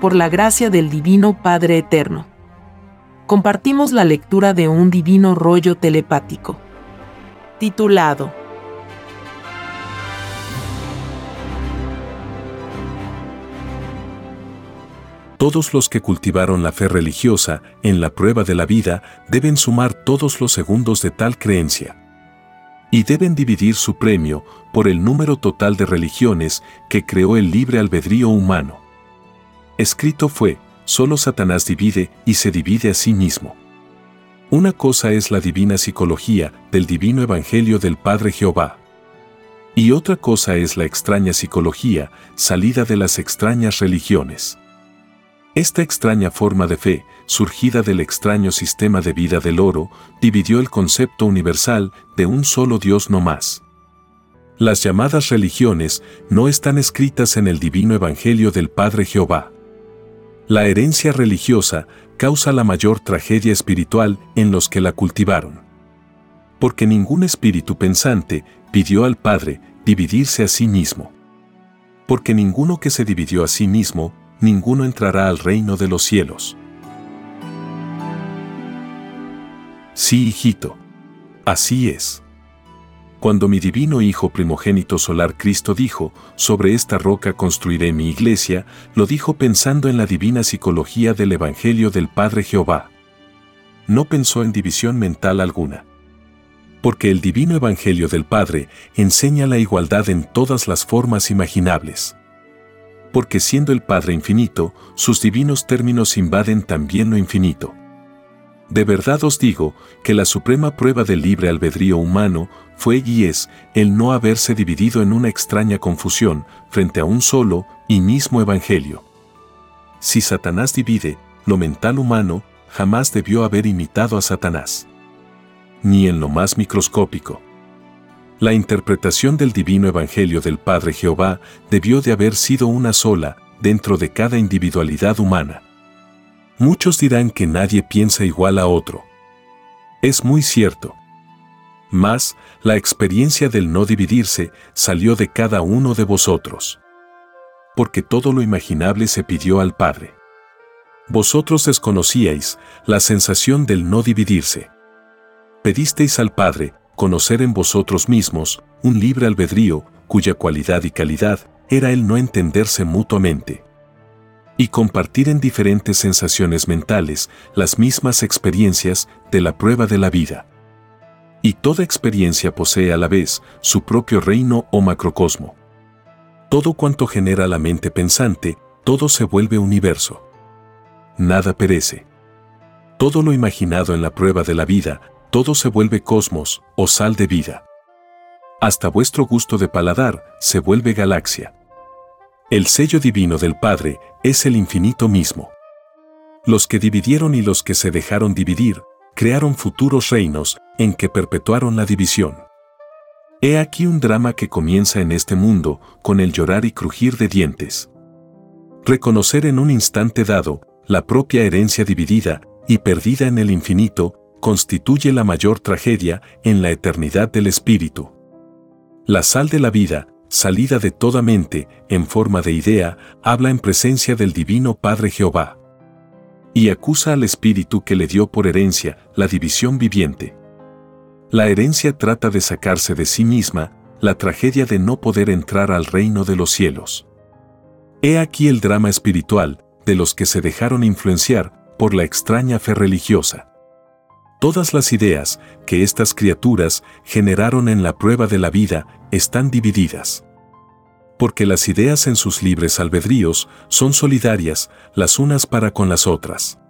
por la gracia del Divino Padre Eterno. Compartimos la lectura de un divino rollo telepático, titulado Todos los que cultivaron la fe religiosa en la prueba de la vida deben sumar todos los segundos de tal creencia. Y deben dividir su premio por el número total de religiones que creó el libre albedrío humano. Escrito fue, solo Satanás divide y se divide a sí mismo. Una cosa es la divina psicología del divino evangelio del Padre Jehová. Y otra cosa es la extraña psicología salida de las extrañas religiones. Esta extraña forma de fe, surgida del extraño sistema de vida del oro, dividió el concepto universal de un solo Dios no más. Las llamadas religiones no están escritas en el divino Evangelio del Padre Jehová. La herencia religiosa causa la mayor tragedia espiritual en los que la cultivaron. Porque ningún espíritu pensante pidió al Padre dividirse a sí mismo. Porque ninguno que se dividió a sí mismo ninguno entrará al reino de los cielos. Sí, hijito. Así es. Cuando mi divino Hijo primogénito solar Cristo dijo, sobre esta roca construiré mi iglesia, lo dijo pensando en la divina psicología del Evangelio del Padre Jehová. No pensó en división mental alguna. Porque el divino Evangelio del Padre enseña la igualdad en todas las formas imaginables porque siendo el Padre infinito, sus divinos términos invaden también lo infinito. De verdad os digo que la suprema prueba del libre albedrío humano fue y es el no haberse dividido en una extraña confusión frente a un solo y mismo Evangelio. Si Satanás divide, lo mental humano jamás debió haber imitado a Satanás. Ni en lo más microscópico. La interpretación del divino Evangelio del Padre Jehová debió de haber sido una sola dentro de cada individualidad humana. Muchos dirán que nadie piensa igual a otro. Es muy cierto. Mas, la experiencia del no dividirse salió de cada uno de vosotros. Porque todo lo imaginable se pidió al Padre. Vosotros desconocíais la sensación del no dividirse. Pedisteis al Padre conocer en vosotros mismos un libre albedrío cuya cualidad y calidad era el no entenderse mutuamente. Y compartir en diferentes sensaciones mentales las mismas experiencias de la prueba de la vida. Y toda experiencia posee a la vez su propio reino o macrocosmo. Todo cuanto genera la mente pensante, todo se vuelve universo. Nada perece. Todo lo imaginado en la prueba de la vida todo se vuelve cosmos o sal de vida. Hasta vuestro gusto de paladar se vuelve galaxia. El sello divino del Padre es el infinito mismo. Los que dividieron y los que se dejaron dividir, crearon futuros reinos en que perpetuaron la división. He aquí un drama que comienza en este mundo con el llorar y crujir de dientes. Reconocer en un instante dado la propia herencia dividida y perdida en el infinito constituye la mayor tragedia en la eternidad del espíritu. La sal de la vida, salida de toda mente, en forma de idea, habla en presencia del Divino Padre Jehová. Y acusa al espíritu que le dio por herencia la división viviente. La herencia trata de sacarse de sí misma la tragedia de no poder entrar al reino de los cielos. He aquí el drama espiritual de los que se dejaron influenciar por la extraña fe religiosa. Todas las ideas que estas criaturas generaron en la prueba de la vida están divididas. Porque las ideas en sus libres albedríos son solidarias las unas para con las otras.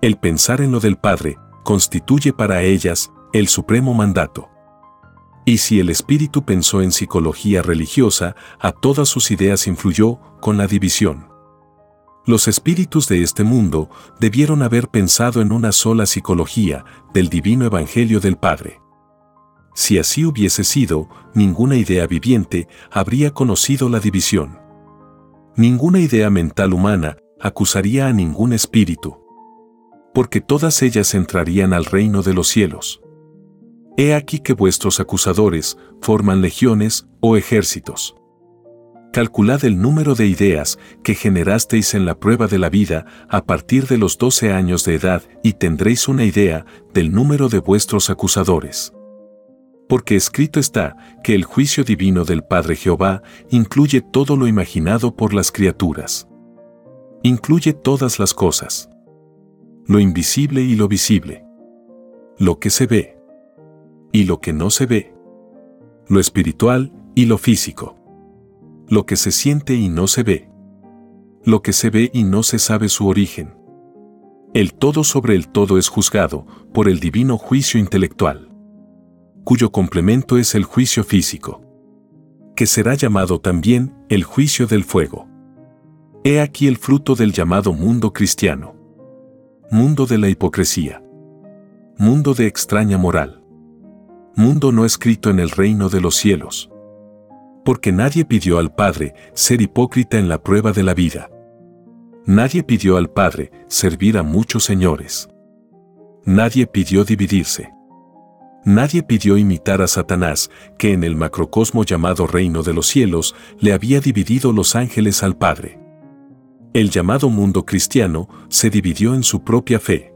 El pensar en lo del Padre constituye para ellas el supremo mandato. Y si el espíritu pensó en psicología religiosa, a todas sus ideas influyó con la división. Los espíritus de este mundo debieron haber pensado en una sola psicología del divino Evangelio del Padre. Si así hubiese sido, ninguna idea viviente habría conocido la división. Ninguna idea mental humana acusaría a ningún espíritu. Porque todas ellas entrarían al reino de los cielos. He aquí que vuestros acusadores forman legiones o ejércitos calculad el número de ideas que generasteis en la prueba de la vida a partir de los 12 años de edad y tendréis una idea del número de vuestros acusadores. Porque escrito está que el juicio divino del Padre Jehová incluye todo lo imaginado por las criaturas. Incluye todas las cosas. Lo invisible y lo visible. Lo que se ve. Y lo que no se ve. Lo espiritual y lo físico. Lo que se siente y no se ve. Lo que se ve y no se sabe su origen. El todo sobre el todo es juzgado por el divino juicio intelectual cuyo complemento es el juicio físico, que será llamado también el juicio del fuego. He aquí el fruto del llamado mundo cristiano. Mundo de la hipocresía. Mundo de extraña moral. Mundo no escrito en el reino de los cielos. Porque nadie pidió al Padre ser hipócrita en la prueba de la vida. Nadie pidió al Padre servir a muchos señores. Nadie pidió dividirse. Nadie pidió imitar a Satanás, que en el macrocosmo llamado reino de los cielos le había dividido los ángeles al Padre. El llamado mundo cristiano se dividió en su propia fe.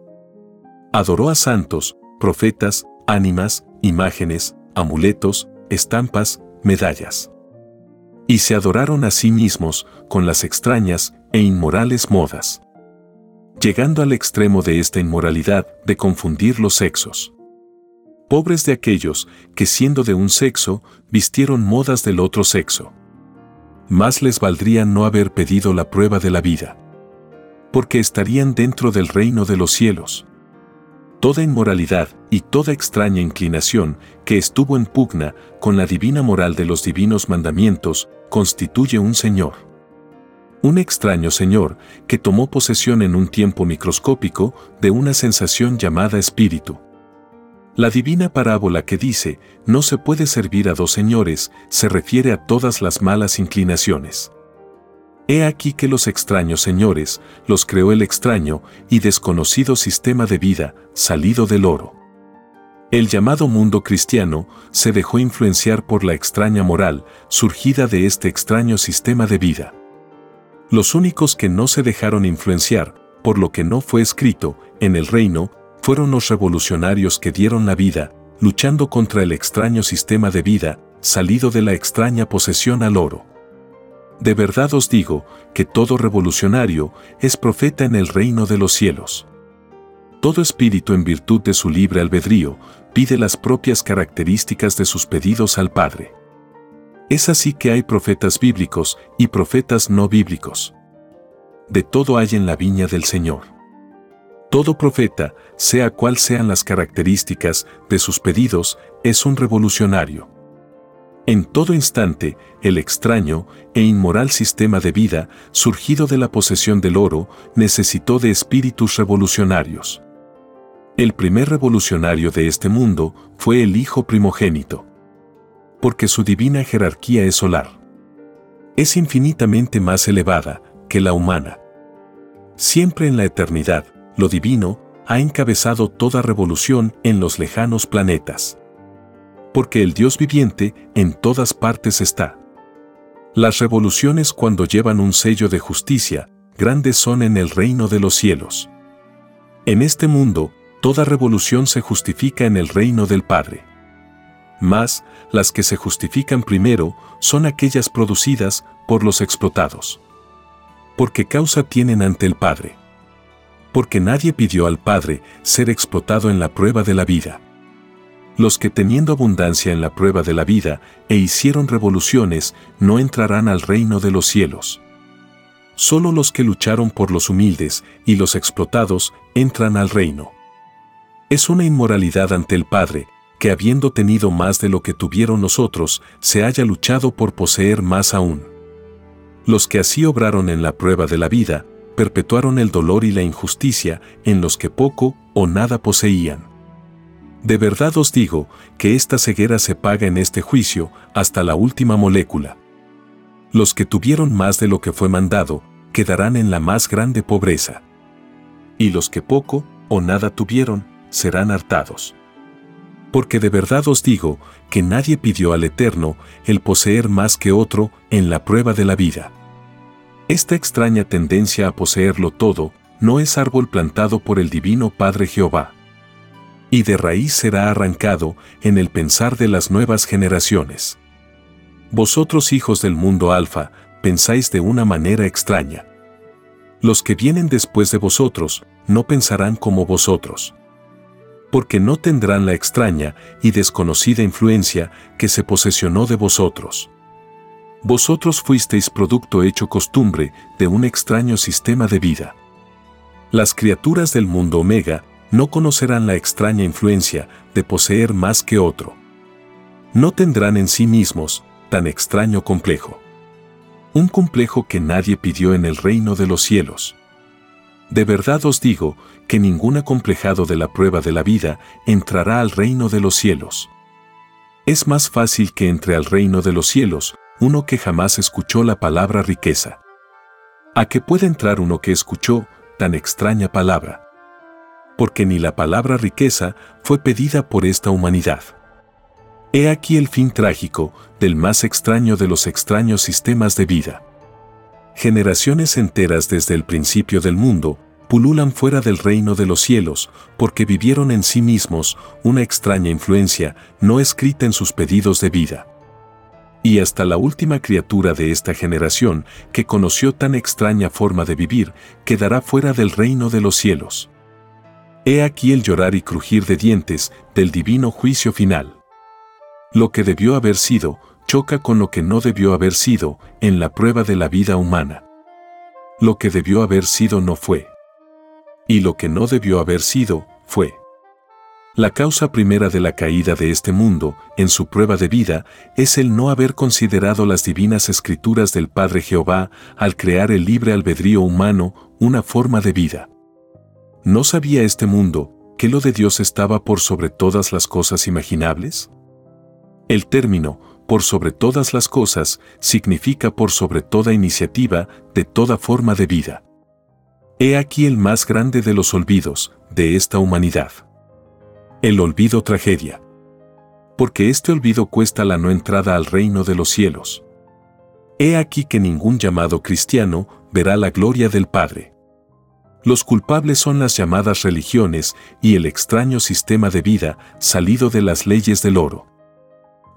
Adoró a santos, profetas, ánimas, imágenes, amuletos, estampas, medallas. Y se adoraron a sí mismos con las extrañas e inmorales modas. Llegando al extremo de esta inmoralidad de confundir los sexos pobres de aquellos que siendo de un sexo, vistieron modas del otro sexo. Más les valdría no haber pedido la prueba de la vida, porque estarían dentro del reino de los cielos. Toda inmoralidad y toda extraña inclinación que estuvo en pugna con la divina moral de los divinos mandamientos constituye un Señor. Un extraño Señor que tomó posesión en un tiempo microscópico de una sensación llamada espíritu. La divina parábola que dice, no se puede servir a dos señores, se refiere a todas las malas inclinaciones. He aquí que los extraños señores los creó el extraño y desconocido sistema de vida, salido del oro. El llamado mundo cristiano se dejó influenciar por la extraña moral surgida de este extraño sistema de vida. Los únicos que no se dejaron influenciar, por lo que no fue escrito, en el reino, fueron los revolucionarios que dieron la vida, luchando contra el extraño sistema de vida, salido de la extraña posesión al oro. De verdad os digo que todo revolucionario es profeta en el reino de los cielos. Todo espíritu en virtud de su libre albedrío pide las propias características de sus pedidos al Padre. Es así que hay profetas bíblicos y profetas no bíblicos. De todo hay en la viña del Señor. Todo profeta, sea cual sean las características de sus pedidos, es un revolucionario. En todo instante, el extraño e inmoral sistema de vida, surgido de la posesión del oro, necesitó de espíritus revolucionarios. El primer revolucionario de este mundo fue el Hijo primogénito. Porque su divina jerarquía es solar. Es infinitamente más elevada que la humana. Siempre en la eternidad, lo divino, ha encabezado toda revolución en los lejanos planetas. Porque el Dios viviente en todas partes está. Las revoluciones cuando llevan un sello de justicia, grandes son en el reino de los cielos. En este mundo, toda revolución se justifica en el reino del Padre. Mas, las que se justifican primero son aquellas producidas por los explotados. Porque causa tienen ante el Padre porque nadie pidió al Padre ser explotado en la prueba de la vida. Los que teniendo abundancia en la prueba de la vida e hicieron revoluciones no entrarán al reino de los cielos. Solo los que lucharon por los humildes y los explotados entran al reino. Es una inmoralidad ante el Padre, que habiendo tenido más de lo que tuvieron nosotros, se haya luchado por poseer más aún. Los que así obraron en la prueba de la vida, perpetuaron el dolor y la injusticia en los que poco o nada poseían. De verdad os digo que esta ceguera se paga en este juicio hasta la última molécula. Los que tuvieron más de lo que fue mandado, quedarán en la más grande pobreza. Y los que poco o nada tuvieron, serán hartados. Porque de verdad os digo que nadie pidió al Eterno el poseer más que otro en la prueba de la vida. Esta extraña tendencia a poseerlo todo no es árbol plantado por el Divino Padre Jehová. Y de raíz será arrancado en el pensar de las nuevas generaciones. Vosotros hijos del mundo alfa, pensáis de una manera extraña. Los que vienen después de vosotros no pensarán como vosotros porque no tendrán la extraña y desconocida influencia que se posesionó de vosotros. Vosotros fuisteis producto hecho costumbre de un extraño sistema de vida. Las criaturas del mundo omega no conocerán la extraña influencia de poseer más que otro. No tendrán en sí mismos tan extraño complejo. Un complejo que nadie pidió en el reino de los cielos. De verdad os digo que ningún acomplejado de la prueba de la vida entrará al reino de los cielos. Es más fácil que entre al reino de los cielos uno que jamás escuchó la palabra riqueza. ¿A qué puede entrar uno que escuchó tan extraña palabra? Porque ni la palabra riqueza fue pedida por esta humanidad. He aquí el fin trágico del más extraño de los extraños sistemas de vida. Generaciones enteras desde el principio del mundo pululan fuera del reino de los cielos, porque vivieron en sí mismos una extraña influencia no escrita en sus pedidos de vida. Y hasta la última criatura de esta generación, que conoció tan extraña forma de vivir, quedará fuera del reino de los cielos. He aquí el llorar y crujir de dientes del divino juicio final. Lo que debió haber sido, choca con lo que no debió haber sido en la prueba de la vida humana. Lo que debió haber sido no fue y lo que no debió haber sido, fue. La causa primera de la caída de este mundo, en su prueba de vida, es el no haber considerado las divinas escrituras del Padre Jehová al crear el libre albedrío humano una forma de vida. ¿No sabía este mundo que lo de Dios estaba por sobre todas las cosas imaginables? El término, por sobre todas las cosas, significa por sobre toda iniciativa de toda forma de vida. He aquí el más grande de los olvidos de esta humanidad. El olvido tragedia. Porque este olvido cuesta la no entrada al reino de los cielos. He aquí que ningún llamado cristiano verá la gloria del Padre. Los culpables son las llamadas religiones y el extraño sistema de vida salido de las leyes del oro.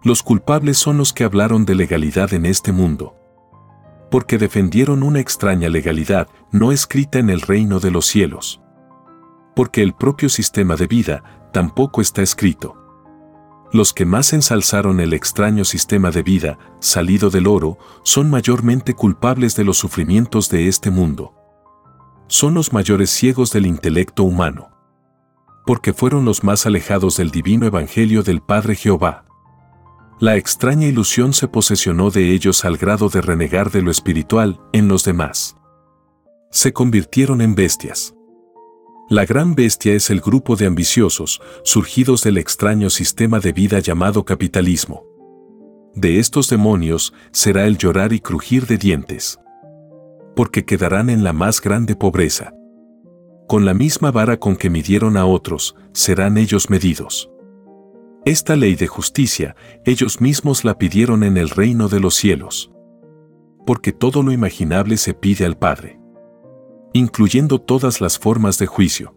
Los culpables son los que hablaron de legalidad en este mundo porque defendieron una extraña legalidad no escrita en el reino de los cielos. Porque el propio sistema de vida tampoco está escrito. Los que más ensalzaron el extraño sistema de vida, salido del oro, son mayormente culpables de los sufrimientos de este mundo. Son los mayores ciegos del intelecto humano. Porque fueron los más alejados del divino evangelio del Padre Jehová. La extraña ilusión se posesionó de ellos al grado de renegar de lo espiritual en los demás. Se convirtieron en bestias. La gran bestia es el grupo de ambiciosos, surgidos del extraño sistema de vida llamado capitalismo. De estos demonios será el llorar y crujir de dientes. Porque quedarán en la más grande pobreza. Con la misma vara con que midieron a otros, serán ellos medidos. Esta ley de justicia, ellos mismos la pidieron en el reino de los cielos. Porque todo lo imaginable se pide al Padre, incluyendo todas las formas de juicio.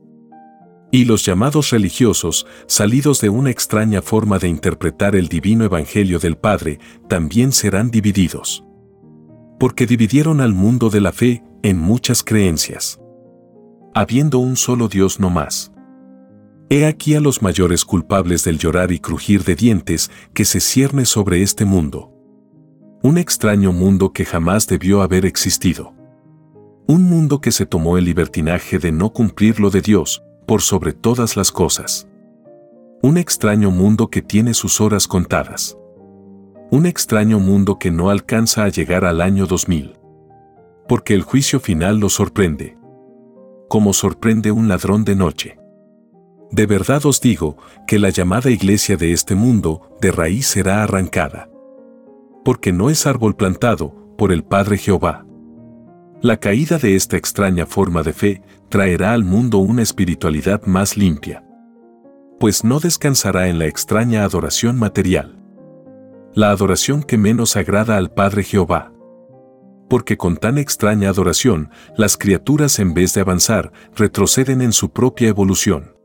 Y los llamados religiosos, salidos de una extraña forma de interpretar el divino evangelio del Padre, también serán divididos. Porque dividieron al mundo de la fe en muchas creencias. Habiendo un solo Dios no más. He aquí a los mayores culpables del llorar y crujir de dientes que se cierne sobre este mundo. Un extraño mundo que jamás debió haber existido. Un mundo que se tomó el libertinaje de no cumplir lo de Dios, por sobre todas las cosas. Un extraño mundo que tiene sus horas contadas. Un extraño mundo que no alcanza a llegar al año 2000. Porque el juicio final lo sorprende. Como sorprende un ladrón de noche. De verdad os digo que la llamada iglesia de este mundo de raíz será arrancada. Porque no es árbol plantado por el Padre Jehová. La caída de esta extraña forma de fe traerá al mundo una espiritualidad más limpia. pues no descansará en la extraña adoración material. La adoración que menos agrada al Padre Jehová. Porque con tan extraña adoración, las criaturas en vez de avanzar, retroceden en su propia evolución.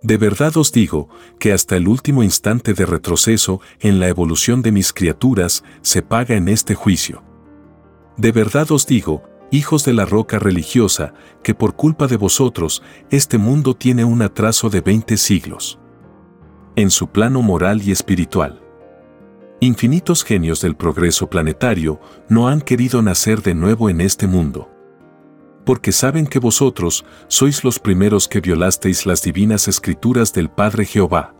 De verdad os digo que hasta el último instante de retroceso en la evolución de mis criaturas se paga en este juicio. De verdad os digo hijos de la roca religiosa, que por culpa de vosotros, este mundo tiene un atraso de 20 siglos. En su plano moral y espiritual. Infinitos genios del progreso planetario no han querido nacer de nuevo en este mundo. Porque saben que vosotros sois los primeros que violasteis las divinas escrituras del Padre Jehová.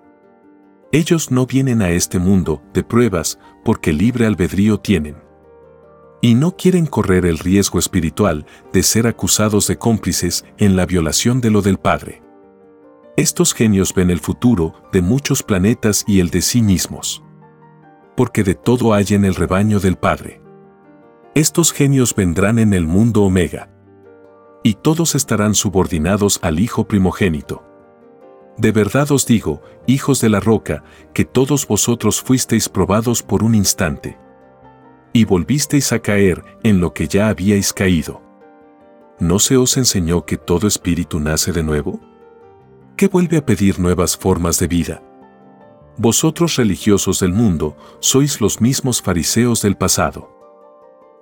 Ellos no vienen a este mundo de pruebas porque libre albedrío tienen y no quieren correr el riesgo espiritual de ser acusados de cómplices en la violación de lo del Padre. Estos genios ven el futuro de muchos planetas y el de sí mismos. Porque de todo hay en el rebaño del Padre. Estos genios vendrán en el mundo Omega. Y todos estarán subordinados al Hijo primogénito. De verdad os digo, hijos de la roca, que todos vosotros fuisteis probados por un instante y volvisteis a caer en lo que ya habíais caído. ¿No se os enseñó que todo espíritu nace de nuevo? ¿Qué vuelve a pedir nuevas formas de vida? Vosotros religiosos del mundo sois los mismos fariseos del pasado.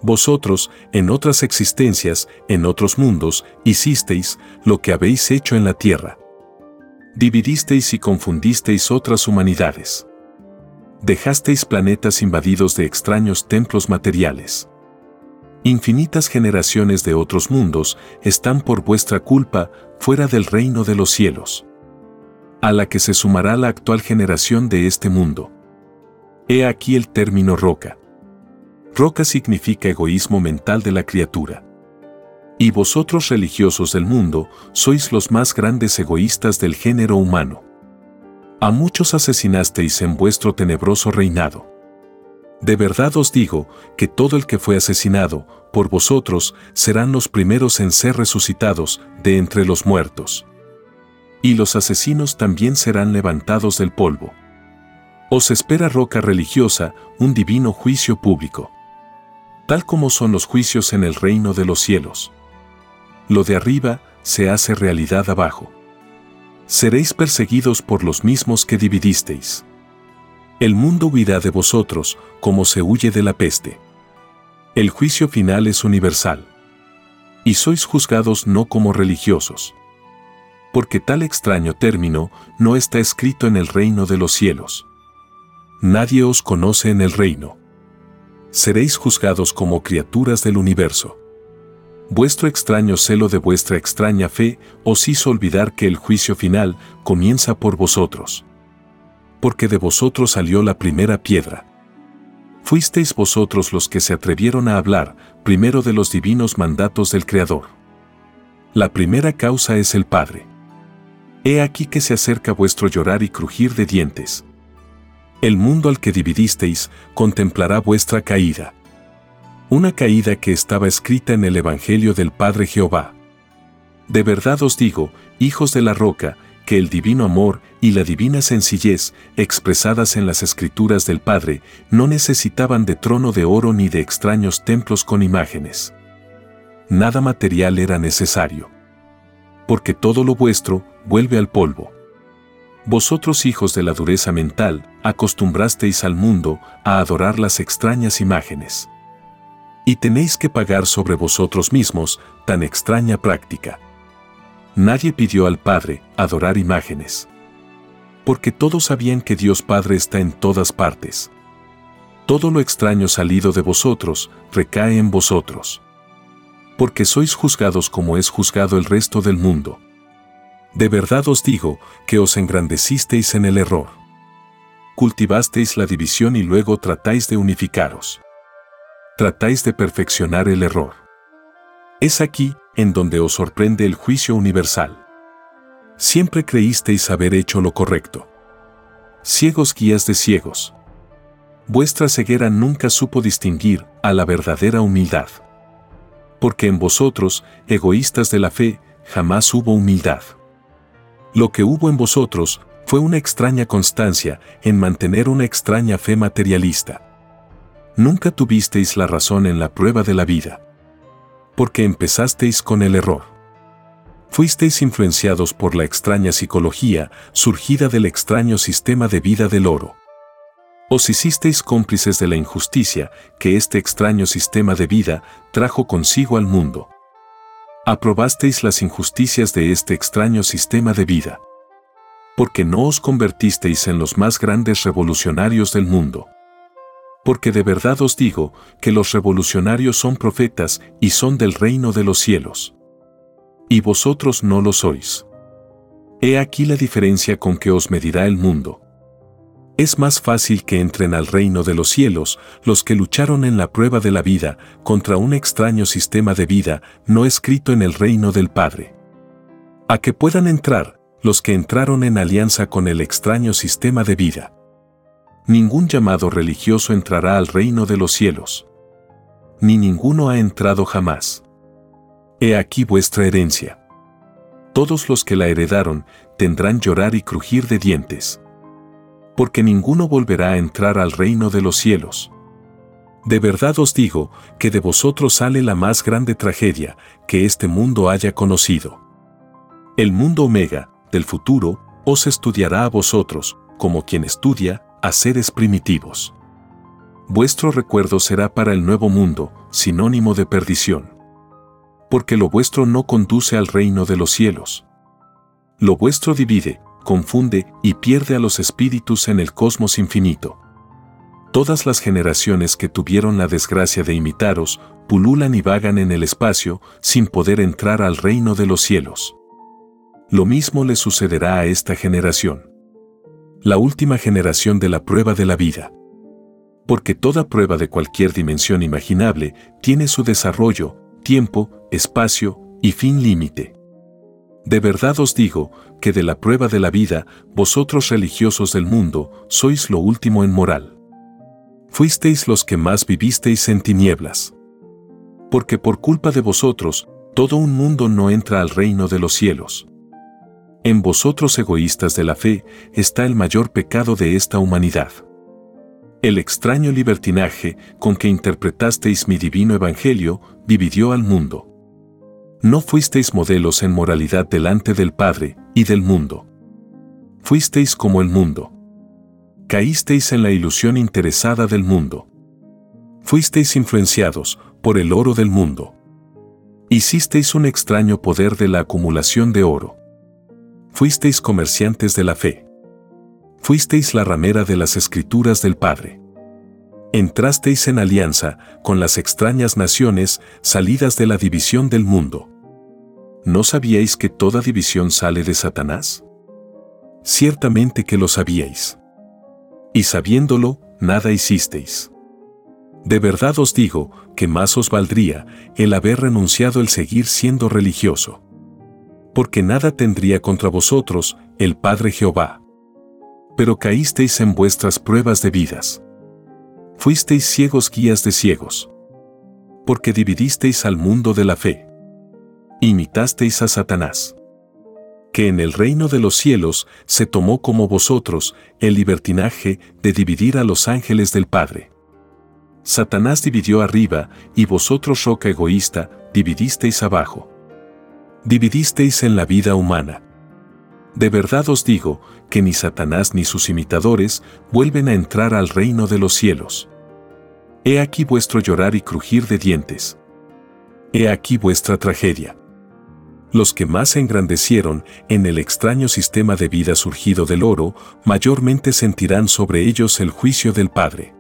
Vosotros, en otras existencias, en otros mundos, hicisteis lo que habéis hecho en la tierra. Dividisteis y confundisteis otras humanidades dejasteis planetas invadidos de extraños templos materiales. Infinitas generaciones de otros mundos están por vuestra culpa fuera del reino de los cielos, a la que se sumará la actual generación de este mundo. He aquí el término roca. Roca significa egoísmo mental de la criatura. Y vosotros religiosos del mundo sois los más grandes egoístas del género humano. A muchos asesinasteis en vuestro tenebroso reinado. De verdad os digo que todo el que fue asesinado por vosotros serán los primeros en ser resucitados de entre los muertos. Y los asesinos también serán levantados del polvo. Os espera roca religiosa un divino juicio público. Tal como son los juicios en el reino de los cielos. Lo de arriba se hace realidad abajo seréis perseguidos por los mismos que dividisteis. El mundo huirá de vosotros como se huye de la peste. El juicio final es universal. Y sois juzgados no como religiosos. Porque tal extraño término no está escrito en el reino de los cielos. Nadie os conoce en el reino. Seréis juzgados como criaturas del universo vuestro extraño celo de vuestra extraña fe os hizo olvidar que el juicio final comienza por vosotros. Porque de vosotros salió la primera piedra. Fuisteis vosotros los que se atrevieron a hablar primero de los divinos mandatos del Creador. La primera causa es el Padre. He aquí que se acerca vuestro llorar y crujir de dientes. El mundo al que dividisteis contemplará vuestra caída una caída que estaba escrita en el Evangelio del Padre Jehová. De verdad os digo, hijos de la roca, que el divino amor y la divina sencillez expresadas en las escrituras del Padre no necesitaban de trono de oro ni de extraños templos con imágenes. Nada material era necesario. Porque todo lo vuestro vuelve al polvo. Vosotros hijos de la dureza mental, acostumbrasteis al mundo a adorar las extrañas imágenes y tenéis que pagar sobre vosotros mismos tan extraña práctica. Nadie pidió al Padre adorar imágenes. Porque todos sabían que Dios Padre está en todas partes. Todo lo extraño salido de vosotros recae en vosotros. Porque sois juzgados como es juzgado el resto del mundo. De verdad os digo que os engrandecisteis en el error. Cultivasteis la división y luego tratáis de unificaros tratáis de perfeccionar el error. Es aquí en donde os sorprende el juicio universal. Siempre creísteis haber hecho lo correcto. Ciegos guías de ciegos. Vuestra ceguera nunca supo distinguir a la verdadera humildad. Porque en vosotros, egoístas de la fe, jamás hubo humildad. Lo que hubo en vosotros fue una extraña constancia en mantener una extraña fe materialista. Nunca tuvisteis la razón en la prueba de la vida. Porque empezasteis con el error. Fuisteis influenciados por la extraña psicología surgida del extraño sistema de vida del oro. Os hicisteis cómplices de la injusticia que este extraño sistema de vida trajo consigo al mundo. Aprobasteis las injusticias de este extraño sistema de vida. Porque no os convertisteis en los más grandes revolucionarios del mundo. Porque de verdad os digo que los revolucionarios son profetas y son del reino de los cielos. Y vosotros no lo sois. He aquí la diferencia con que os medirá el mundo es más fácil que entren al reino de los cielos los que lucharon en la prueba de la vida contra un extraño sistema de vida no escrito en el reino del Padre. A que puedan entrar los que entraron en alianza con el extraño sistema de vida. Ningún llamado religioso entrará al reino de los cielos. Ni ninguno ha entrado jamás. He aquí vuestra herencia. Todos los que la heredaron tendrán llorar y crujir de dientes porque ninguno volverá a entrar al reino de los cielos. De verdad os digo que de vosotros sale la más grande tragedia que este mundo haya conocido. El mundo omega, del futuro, os estudiará a vosotros, como quien estudia a seres primitivos. Vuestro recuerdo será para el nuevo mundo, sinónimo de perdición. Porque lo vuestro no conduce al reino de los cielos. Lo vuestro divide, confunde y pierde a los espíritus en el cosmos infinito. Todas las generaciones que tuvieron la desgracia de imitaros, pululan y vagan en el espacio sin poder entrar al reino de los cielos. Lo mismo le sucederá a esta generación. La última generación de la prueba de la vida. Porque toda prueba de cualquier dimensión imaginable tiene su desarrollo, tiempo, espacio y fin límite. De verdad os digo que de la prueba de la vida, vosotros religiosos del mundo, sois lo último en moral. Fuisteis los que más vivisteis en tinieblas. Porque por culpa de vosotros, todo un mundo no entra al reino de los cielos. En vosotros egoístas de la fe está el mayor pecado de esta humanidad. El extraño libertinaje con que interpretasteis mi divino evangelio dividió al mundo no fuisteis modelos en moralidad delante del Padre y del mundo. Fuisteis como el mundo. Caísteis en la ilusión interesada del mundo. Fuisteis influenciados por el oro del mundo. Hicisteis un extraño poder de la acumulación de oro. Fuisteis comerciantes de la fe. Fuisteis la ramera de las escrituras del Padre. Entrasteis en alianza con las extrañas naciones salidas de la división del mundo. ¿No sabíais que toda división sale de Satanás? Ciertamente que lo sabíais. Y sabiéndolo, nada hicisteis. De verdad os digo que más os valdría el haber renunciado el seguir siendo religioso. Porque nada tendría contra vosotros el Padre Jehová. Pero caísteis en vuestras pruebas de vidas. Fuisteis ciegos guías de ciegos. Porque dividisteis al mundo de la fe imitasteis a Satanás. Que en el reino de los cielos se tomó como vosotros el libertinaje de dividir a los ángeles del Padre. Satanás dividió arriba y vosotros, roca egoísta, dividisteis abajo. Dividisteis en la vida humana. De verdad os digo que ni Satanás ni sus imitadores vuelven a entrar al reino de los cielos. He aquí vuestro llorar y crujir de dientes. He aquí vuestra tragedia los que más se engrandecieron en el extraño sistema de vida surgido del oro, mayormente sentirán sobre ellos el juicio del Padre.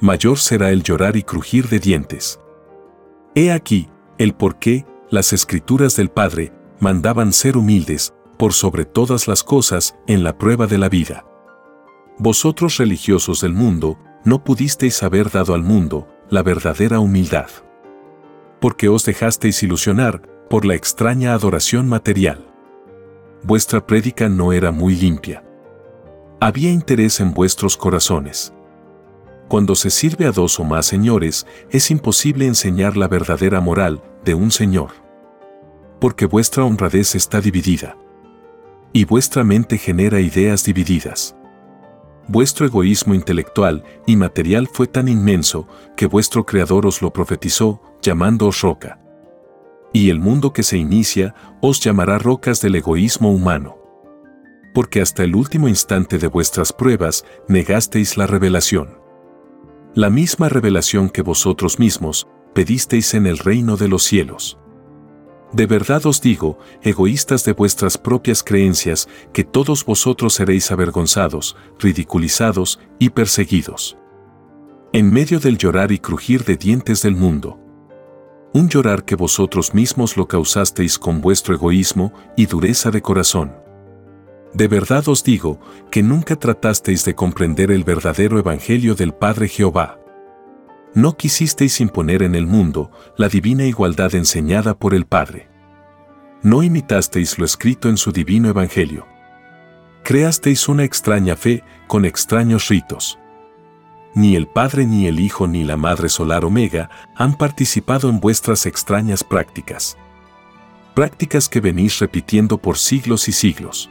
Mayor será el llorar y crujir de dientes. He aquí el por qué las escrituras del Padre mandaban ser humildes por sobre todas las cosas en la prueba de la vida. Vosotros religiosos del mundo, no pudisteis haber dado al mundo la verdadera humildad. Porque os dejasteis ilusionar por la extraña adoración material. Vuestra prédica no era muy limpia. Había interés en vuestros corazones. Cuando se sirve a dos o más señores, es imposible enseñar la verdadera moral de un señor. Porque vuestra honradez está dividida. Y vuestra mente genera ideas divididas. Vuestro egoísmo intelectual y material fue tan inmenso que vuestro Creador os lo profetizó, llamándoos roca. Y el mundo que se inicia os llamará rocas del egoísmo humano. Porque hasta el último instante de vuestras pruebas negasteis la revelación. La misma revelación que vosotros mismos pedisteis en el reino de los cielos. De verdad os digo, egoístas de vuestras propias creencias, que todos vosotros seréis avergonzados, ridiculizados y perseguidos. En medio del llorar y crujir de dientes del mundo. Un llorar que vosotros mismos lo causasteis con vuestro egoísmo y dureza de corazón. De verdad os digo que nunca tratasteis de comprender el verdadero Evangelio del Padre Jehová. No quisisteis imponer en el mundo la divina igualdad enseñada por el Padre. No imitasteis lo escrito en su divino Evangelio. Creasteis una extraña fe con extraños ritos. Ni el Padre ni el Hijo ni la Madre Solar Omega han participado en vuestras extrañas prácticas. Prácticas que venís repitiendo por siglos y siglos.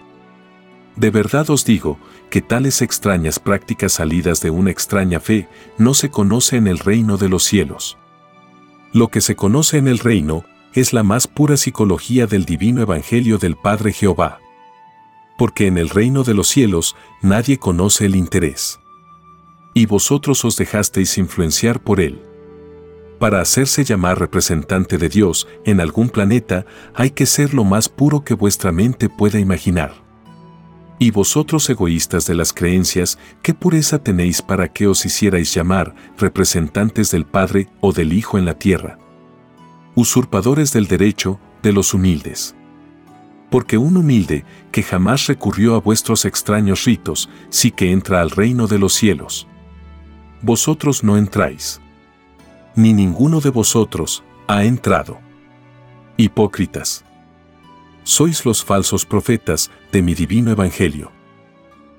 De verdad os digo que tales extrañas prácticas salidas de una extraña fe no se conoce en el reino de los cielos. Lo que se conoce en el reino es la más pura psicología del divino evangelio del Padre Jehová. Porque en el reino de los cielos nadie conoce el interés. Y vosotros os dejasteis influenciar por él. Para hacerse llamar representante de Dios en algún planeta hay que ser lo más puro que vuestra mente pueda imaginar. Y vosotros egoístas de las creencias, ¿qué pureza tenéis para que os hicierais llamar representantes del Padre o del Hijo en la tierra? Usurpadores del derecho de los humildes. Porque un humilde que jamás recurrió a vuestros extraños ritos, sí que entra al reino de los cielos. Vosotros no entráis. Ni ninguno de vosotros ha entrado. Hipócritas sois los falsos profetas de mi divino evangelio.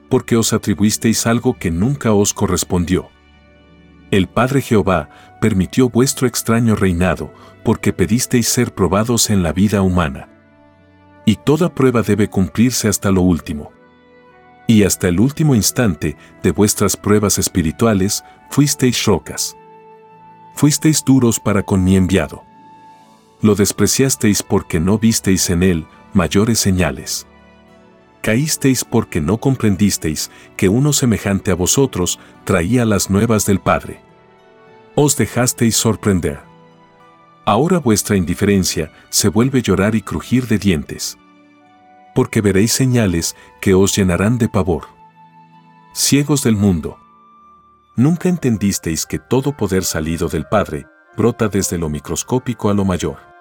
Porque os atribuisteis algo que nunca os correspondió. El Padre Jehová permitió vuestro extraño reinado porque pedisteis ser probados en la vida humana. Y toda prueba debe cumplirse hasta lo último. Y hasta el último instante de vuestras pruebas espirituales fuisteis rocas. Fuisteis duros para con mi enviado lo despreciasteis porque no visteis en él mayores señales. Caísteis porque no comprendisteis que uno semejante a vosotros traía las nuevas del Padre. Os dejasteis sorprender. Ahora vuestra indiferencia se vuelve llorar y crujir de dientes. Porque veréis señales que os llenarán de pavor. Ciegos del mundo. Nunca entendisteis que todo poder salido del Padre brota desde lo microscópico a lo mayor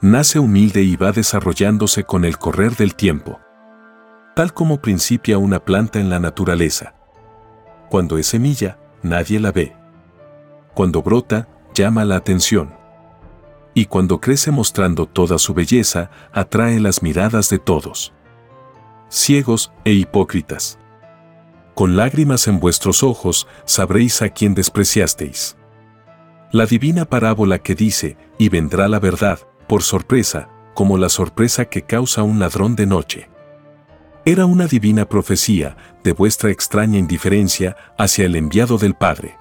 nace humilde y va desarrollándose con el correr del tiempo. Tal como principia una planta en la naturaleza. Cuando es semilla, nadie la ve. Cuando brota, llama la atención. Y cuando crece mostrando toda su belleza, atrae las miradas de todos. Ciegos e hipócritas. Con lágrimas en vuestros ojos sabréis a quién despreciasteis. La divina parábola que dice, y vendrá la verdad, por sorpresa, como la sorpresa que causa un ladrón de noche. Era una divina profecía de vuestra extraña indiferencia hacia el enviado del Padre.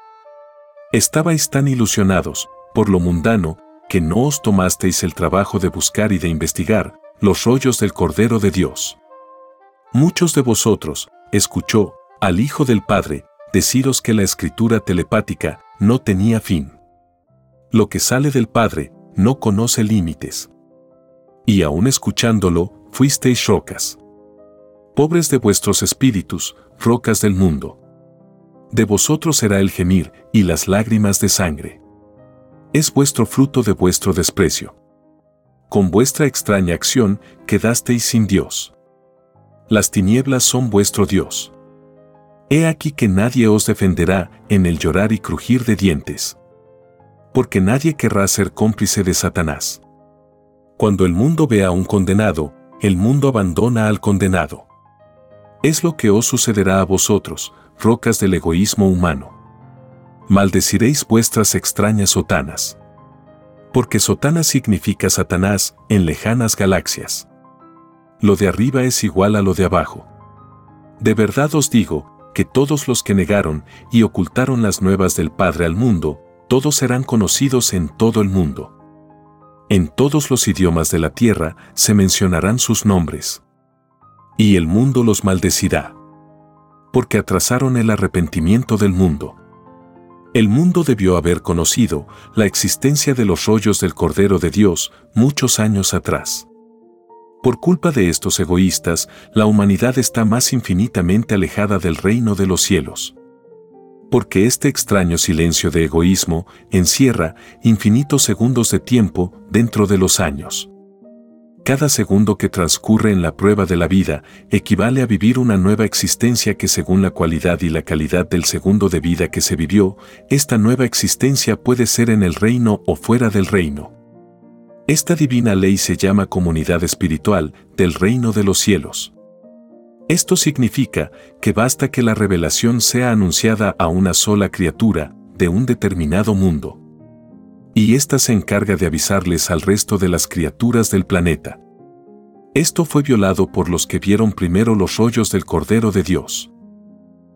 Estabais tan ilusionados por lo mundano que no os tomasteis el trabajo de buscar y de investigar los rollos del Cordero de Dios. Muchos de vosotros escuchó al Hijo del Padre deciros que la escritura telepática no tenía fin. Lo que sale del Padre no conoce límites. Y aún escuchándolo, fuisteis rocas. Pobres de vuestros espíritus, rocas del mundo. De vosotros será el gemir y las lágrimas de sangre. Es vuestro fruto de vuestro desprecio. Con vuestra extraña acción quedasteis sin Dios. Las tinieblas son vuestro Dios. He aquí que nadie os defenderá en el llorar y crujir de dientes porque nadie querrá ser cómplice de Satanás. Cuando el mundo ve a un condenado, el mundo abandona al condenado. Es lo que os sucederá a vosotros, rocas del egoísmo humano. Maldeciréis vuestras extrañas sotanas. Porque sotana significa Satanás en lejanas galaxias. Lo de arriba es igual a lo de abajo. De verdad os digo, que todos los que negaron y ocultaron las nuevas del Padre al mundo, todos serán conocidos en todo el mundo. En todos los idiomas de la tierra se mencionarán sus nombres. Y el mundo los maldecirá. Porque atrasaron el arrepentimiento del mundo. El mundo debió haber conocido la existencia de los rollos del Cordero de Dios muchos años atrás. Por culpa de estos egoístas, la humanidad está más infinitamente alejada del reino de los cielos. Porque este extraño silencio de egoísmo encierra infinitos segundos de tiempo dentro de los años. Cada segundo que transcurre en la prueba de la vida equivale a vivir una nueva existencia que según la cualidad y la calidad del segundo de vida que se vivió, esta nueva existencia puede ser en el reino o fuera del reino. Esta divina ley se llama comunidad espiritual del reino de los cielos. Esto significa que basta que la revelación sea anunciada a una sola criatura de un determinado mundo. Y ésta se encarga de avisarles al resto de las criaturas del planeta. Esto fue violado por los que vieron primero los rollos del Cordero de Dios.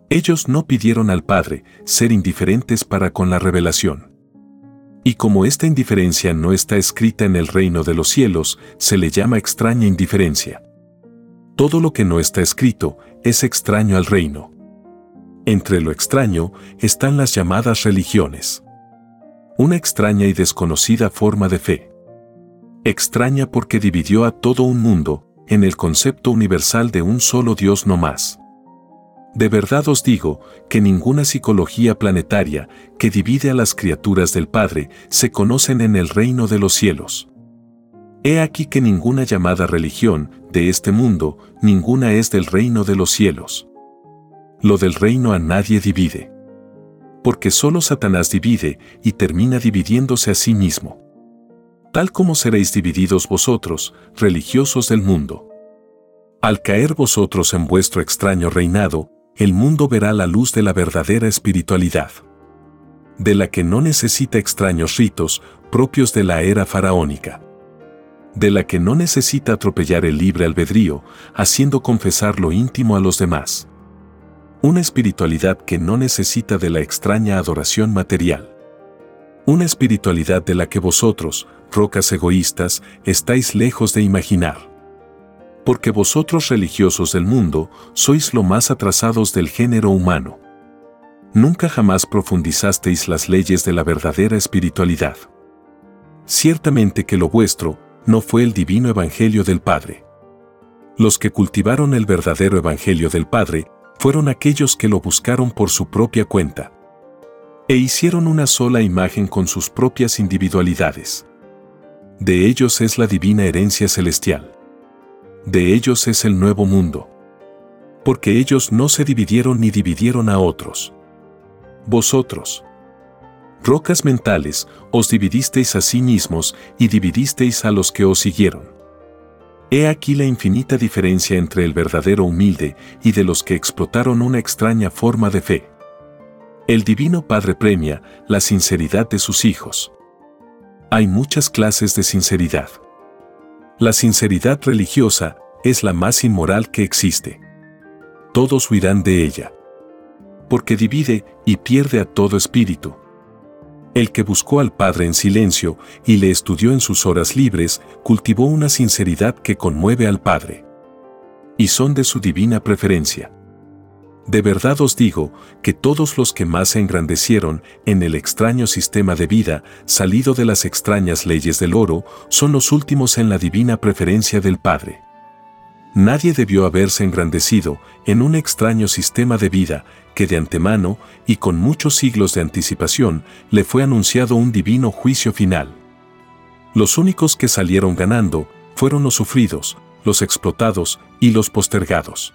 Ellos no pidieron al Padre ser indiferentes para con la revelación. Y como esta indiferencia no está escrita en el reino de los cielos, se le llama extraña indiferencia. Todo lo que no está escrito es extraño al reino. Entre lo extraño están las llamadas religiones. Una extraña y desconocida forma de fe. Extraña porque dividió a todo un mundo en el concepto universal de un solo Dios no más. De verdad os digo que ninguna psicología planetaria que divide a las criaturas del Padre se conocen en el reino de los cielos. He aquí que ninguna llamada religión de este mundo, ninguna es del reino de los cielos. Lo del reino a nadie divide. Porque solo Satanás divide y termina dividiéndose a sí mismo. Tal como seréis divididos vosotros, religiosos del mundo. Al caer vosotros en vuestro extraño reinado, el mundo verá la luz de la verdadera espiritualidad, de la que no necesita extraños ritos propios de la era faraónica, de la que no necesita atropellar el libre albedrío, haciendo confesar lo íntimo a los demás. Una espiritualidad que no necesita de la extraña adoración material. Una espiritualidad de la que vosotros, rocas egoístas, estáis lejos de imaginar porque vosotros religiosos del mundo sois lo más atrasados del género humano. Nunca jamás profundizasteis las leyes de la verdadera espiritualidad. Ciertamente que lo vuestro no fue el divino Evangelio del Padre. Los que cultivaron el verdadero Evangelio del Padre fueron aquellos que lo buscaron por su propia cuenta. E hicieron una sola imagen con sus propias individualidades. De ellos es la divina herencia celestial de ellos es el nuevo mundo. Porque ellos no se dividieron ni dividieron a otros. Vosotros, rocas mentales, os dividisteis a sí mismos y dividisteis a los que os siguieron. He aquí la infinita diferencia entre el verdadero humilde y de los que explotaron una extraña forma de fe. El Divino Padre premia la sinceridad de sus hijos. Hay muchas clases de sinceridad. La sinceridad religiosa es la más inmoral que existe. Todos huirán de ella. Porque divide y pierde a todo espíritu. El que buscó al Padre en silencio y le estudió en sus horas libres, cultivó una sinceridad que conmueve al Padre. Y son de su divina preferencia. De verdad os digo que todos los que más se engrandecieron en el extraño sistema de vida salido de las extrañas leyes del oro son los últimos en la divina preferencia del Padre. Nadie debió haberse engrandecido en un extraño sistema de vida que de antemano y con muchos siglos de anticipación le fue anunciado un divino juicio final. Los únicos que salieron ganando fueron los sufridos, los explotados y los postergados.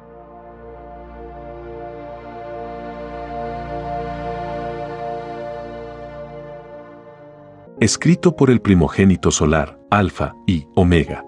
escrito por el primogénito solar, Alfa y Omega.